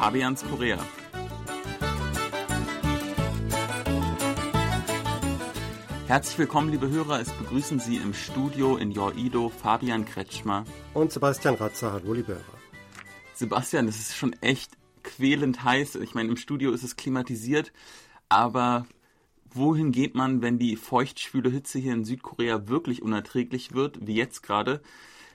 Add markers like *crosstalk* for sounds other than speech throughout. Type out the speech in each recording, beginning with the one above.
Fabians Korea. Herzlich willkommen, liebe Hörer. Es begrüßen Sie im Studio in Jorido Fabian Kretschmer und Sebastian Ratzer. Hallo, liebe Hörer. Sebastian, das ist schon echt quälend heiß. Ich meine, im Studio ist es klimatisiert, aber wohin geht man, wenn die feuchtschwüle Hitze hier in Südkorea wirklich unerträglich wird, wie jetzt gerade?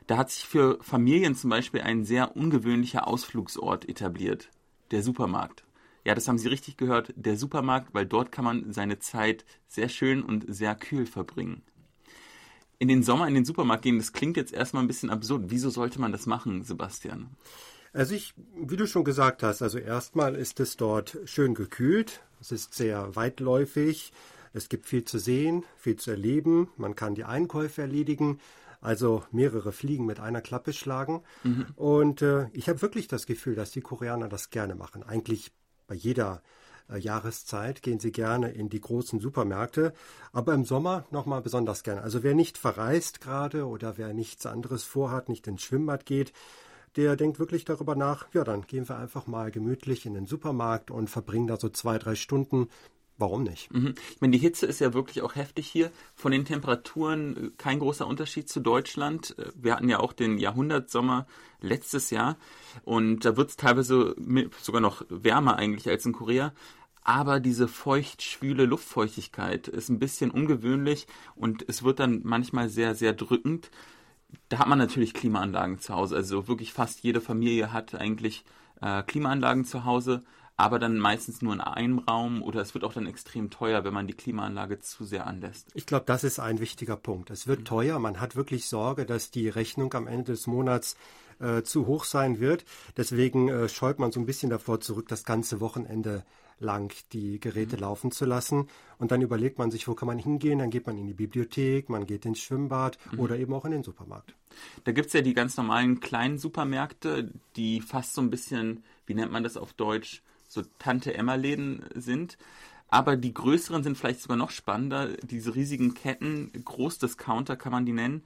Da hat sich für Familien zum Beispiel ein sehr ungewöhnlicher Ausflugsort etabliert, der Supermarkt. Ja, das haben Sie richtig gehört, der Supermarkt, weil dort kann man seine Zeit sehr schön und sehr kühl verbringen. In den Sommer in den Supermarkt gehen, das klingt jetzt erstmal ein bisschen absurd. Wieso sollte man das machen, Sebastian? Also ich, wie du schon gesagt hast, also erstmal ist es dort schön gekühlt. Es ist sehr weitläufig. Es gibt viel zu sehen, viel zu erleben. Man kann die Einkäufe erledigen. Also mehrere Fliegen mit einer Klappe schlagen. Mhm. Und äh, ich habe wirklich das Gefühl, dass die Koreaner das gerne machen. Eigentlich bei jeder äh, Jahreszeit gehen sie gerne in die großen Supermärkte, aber im Sommer nochmal besonders gerne. Also wer nicht verreist gerade oder wer nichts anderes vorhat, nicht ins Schwimmbad geht, der denkt wirklich darüber nach, ja, dann gehen wir einfach mal gemütlich in den Supermarkt und verbringen da so zwei, drei Stunden Warum nicht? Mhm. Ich meine, die Hitze ist ja wirklich auch heftig hier. Von den Temperaturen äh, kein großer Unterschied zu Deutschland. Äh, wir hatten ja auch den Jahrhundertsommer letztes Jahr und da wird es teilweise sogar noch wärmer eigentlich als in Korea. Aber diese feucht-schwüle Luftfeuchtigkeit ist ein bisschen ungewöhnlich und es wird dann manchmal sehr, sehr drückend. Da hat man natürlich Klimaanlagen zu Hause. Also wirklich fast jede Familie hat eigentlich äh, Klimaanlagen zu Hause aber dann meistens nur in einem Raum oder es wird auch dann extrem teuer, wenn man die Klimaanlage zu sehr anlässt. Ich glaube, das ist ein wichtiger Punkt. Es wird mhm. teuer, man hat wirklich Sorge, dass die Rechnung am Ende des Monats äh, zu hoch sein wird. Deswegen äh, scheut man so ein bisschen davor zurück, das ganze Wochenende lang die Geräte mhm. laufen zu lassen. Und dann überlegt man sich, wo kann man hingehen? Dann geht man in die Bibliothek, man geht ins Schwimmbad mhm. oder eben auch in den Supermarkt. Da gibt es ja die ganz normalen kleinen Supermärkte, die fast so ein bisschen, wie nennt man das auf Deutsch, so Tante-Emma-Läden sind. Aber die größeren sind vielleicht sogar noch spannender. Diese riesigen Ketten, Großdiscounter kann man die nennen.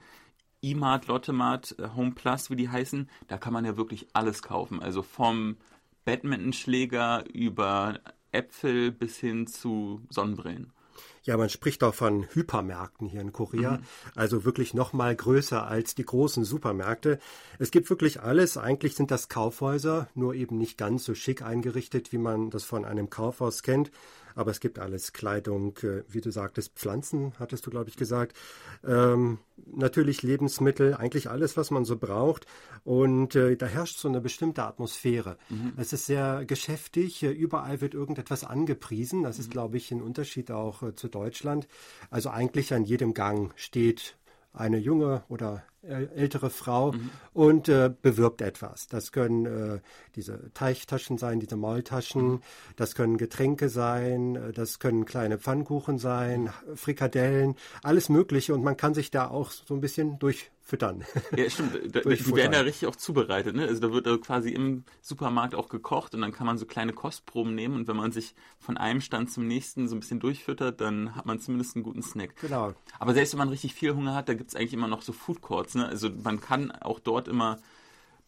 E-Mart, Lottemart, äh, Home Plus, wie die heißen, da kann man ja wirklich alles kaufen. Also vom Badmintonschläger über Äpfel bis hin zu Sonnenbrillen. Ja, man spricht auch von Hypermärkten hier in Korea, mhm. also wirklich noch mal größer als die großen Supermärkte. Es gibt wirklich alles. Eigentlich sind das Kaufhäuser, nur eben nicht ganz so schick eingerichtet, wie man das von einem Kaufhaus kennt. Aber es gibt alles, Kleidung, äh, wie du sagtest, Pflanzen, hattest du, glaube ich, gesagt. Ähm, natürlich Lebensmittel, eigentlich alles, was man so braucht. Und äh, da herrscht so eine bestimmte Atmosphäre. Mhm. Es ist sehr geschäftig, überall wird irgendetwas angepriesen. Das ist, mhm. glaube ich, ein Unterschied auch äh, zu Deutschland. Also eigentlich an jedem Gang steht eine junge oder ältere Frau mhm. und äh, bewirbt etwas. Das können äh, diese Teichtaschen sein, diese Maultaschen, mhm. das können Getränke sein, äh, das können kleine Pfannkuchen sein, Frikadellen, alles Mögliche und man kann sich da auch so ein bisschen durch füttern. Ja, stimmt. *laughs* Da, die werden ja richtig auch zubereitet. Ne? Also da wird also quasi im Supermarkt auch gekocht und dann kann man so kleine Kostproben nehmen und wenn man sich von einem Stand zum nächsten so ein bisschen durchfüttert, dann hat man zumindest einen guten Snack. Genau. Aber selbst wenn man richtig viel Hunger hat, da gibt es eigentlich immer noch so Food Courts. Ne? Also man kann auch dort immer,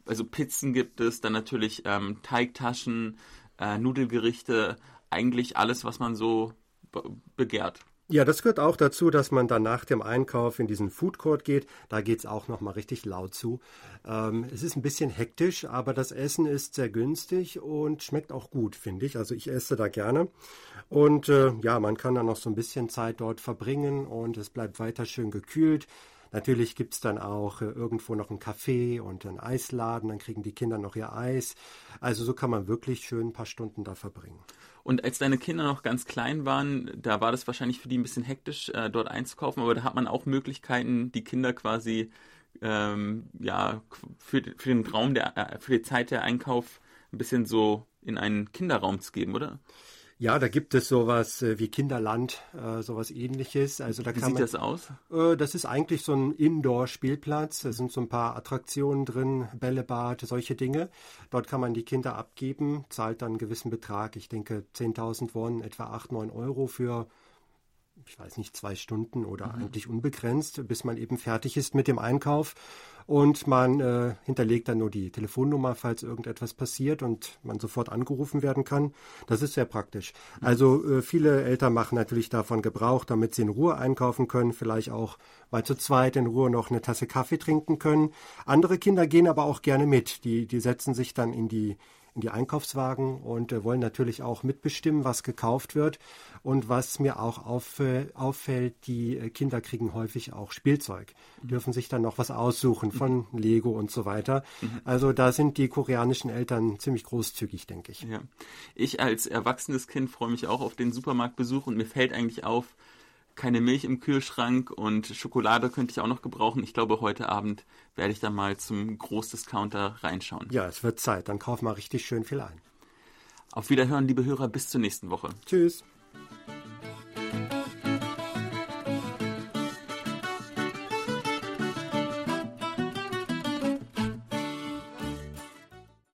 also Pizzen gibt es, dann natürlich ähm, Teigtaschen, äh, Nudelgerichte, eigentlich alles, was man so begehrt. Ja, das gehört auch dazu, dass man dann nach dem Einkauf in diesen Food Court geht. Da geht es auch nochmal richtig laut zu. Ähm, es ist ein bisschen hektisch, aber das Essen ist sehr günstig und schmeckt auch gut, finde ich. Also ich esse da gerne. Und äh, ja, man kann dann noch so ein bisschen Zeit dort verbringen und es bleibt weiter schön gekühlt. Natürlich gibt es dann auch äh, irgendwo noch einen Kaffee und einen Eisladen, dann kriegen die Kinder noch ihr Eis. Also so kann man wirklich schön ein paar Stunden da verbringen. Und als deine Kinder noch ganz klein waren, da war das wahrscheinlich für die ein bisschen hektisch, äh, dort einzukaufen, aber da hat man auch Möglichkeiten, die Kinder quasi ähm, ja für, für den Raum der äh, für die Zeit der Einkauf ein bisschen so in einen Kinderraum zu geben, oder? Ja, da gibt es sowas äh, wie Kinderland, äh, sowas ähnliches. Also da wie kann sieht man, das aus? Äh, das ist eigentlich so ein Indoor-Spielplatz. Da sind so ein paar Attraktionen drin, Bällebad, solche Dinge. Dort kann man die Kinder abgeben, zahlt dann einen gewissen Betrag. Ich denke 10.000 Won, etwa 8, 9 Euro für ich weiß nicht, zwei Stunden oder mhm. eigentlich unbegrenzt, bis man eben fertig ist mit dem Einkauf. Und man äh, hinterlegt dann nur die Telefonnummer, falls irgendetwas passiert und man sofort angerufen werden kann. Das ist sehr praktisch. Mhm. Also äh, viele Eltern machen natürlich davon Gebrauch, damit sie in Ruhe einkaufen können, vielleicht auch mal zu zweit in Ruhe noch eine Tasse Kaffee trinken können. Andere Kinder gehen aber auch gerne mit. Die, die setzen sich dann in die in die Einkaufswagen und äh, wollen natürlich auch mitbestimmen, was gekauft wird. Und was mir auch auf, äh, auffällt, die äh, Kinder kriegen häufig auch Spielzeug, mhm. dürfen sich dann noch was aussuchen mhm. von mhm. Lego und so weiter. Mhm. Also da sind die koreanischen Eltern ziemlich großzügig, denke ich. Ja. Ich als erwachsenes Kind freue mich auch auf den Supermarktbesuch und mir fällt eigentlich auf, keine Milch im Kühlschrank und Schokolade könnte ich auch noch gebrauchen. Ich glaube, heute Abend werde ich da mal zum Großdiscounter reinschauen. Ja, es wird Zeit. Dann kauf mal richtig schön viel ein. Auf Wiederhören, liebe Hörer, bis zur nächsten Woche. Tschüss.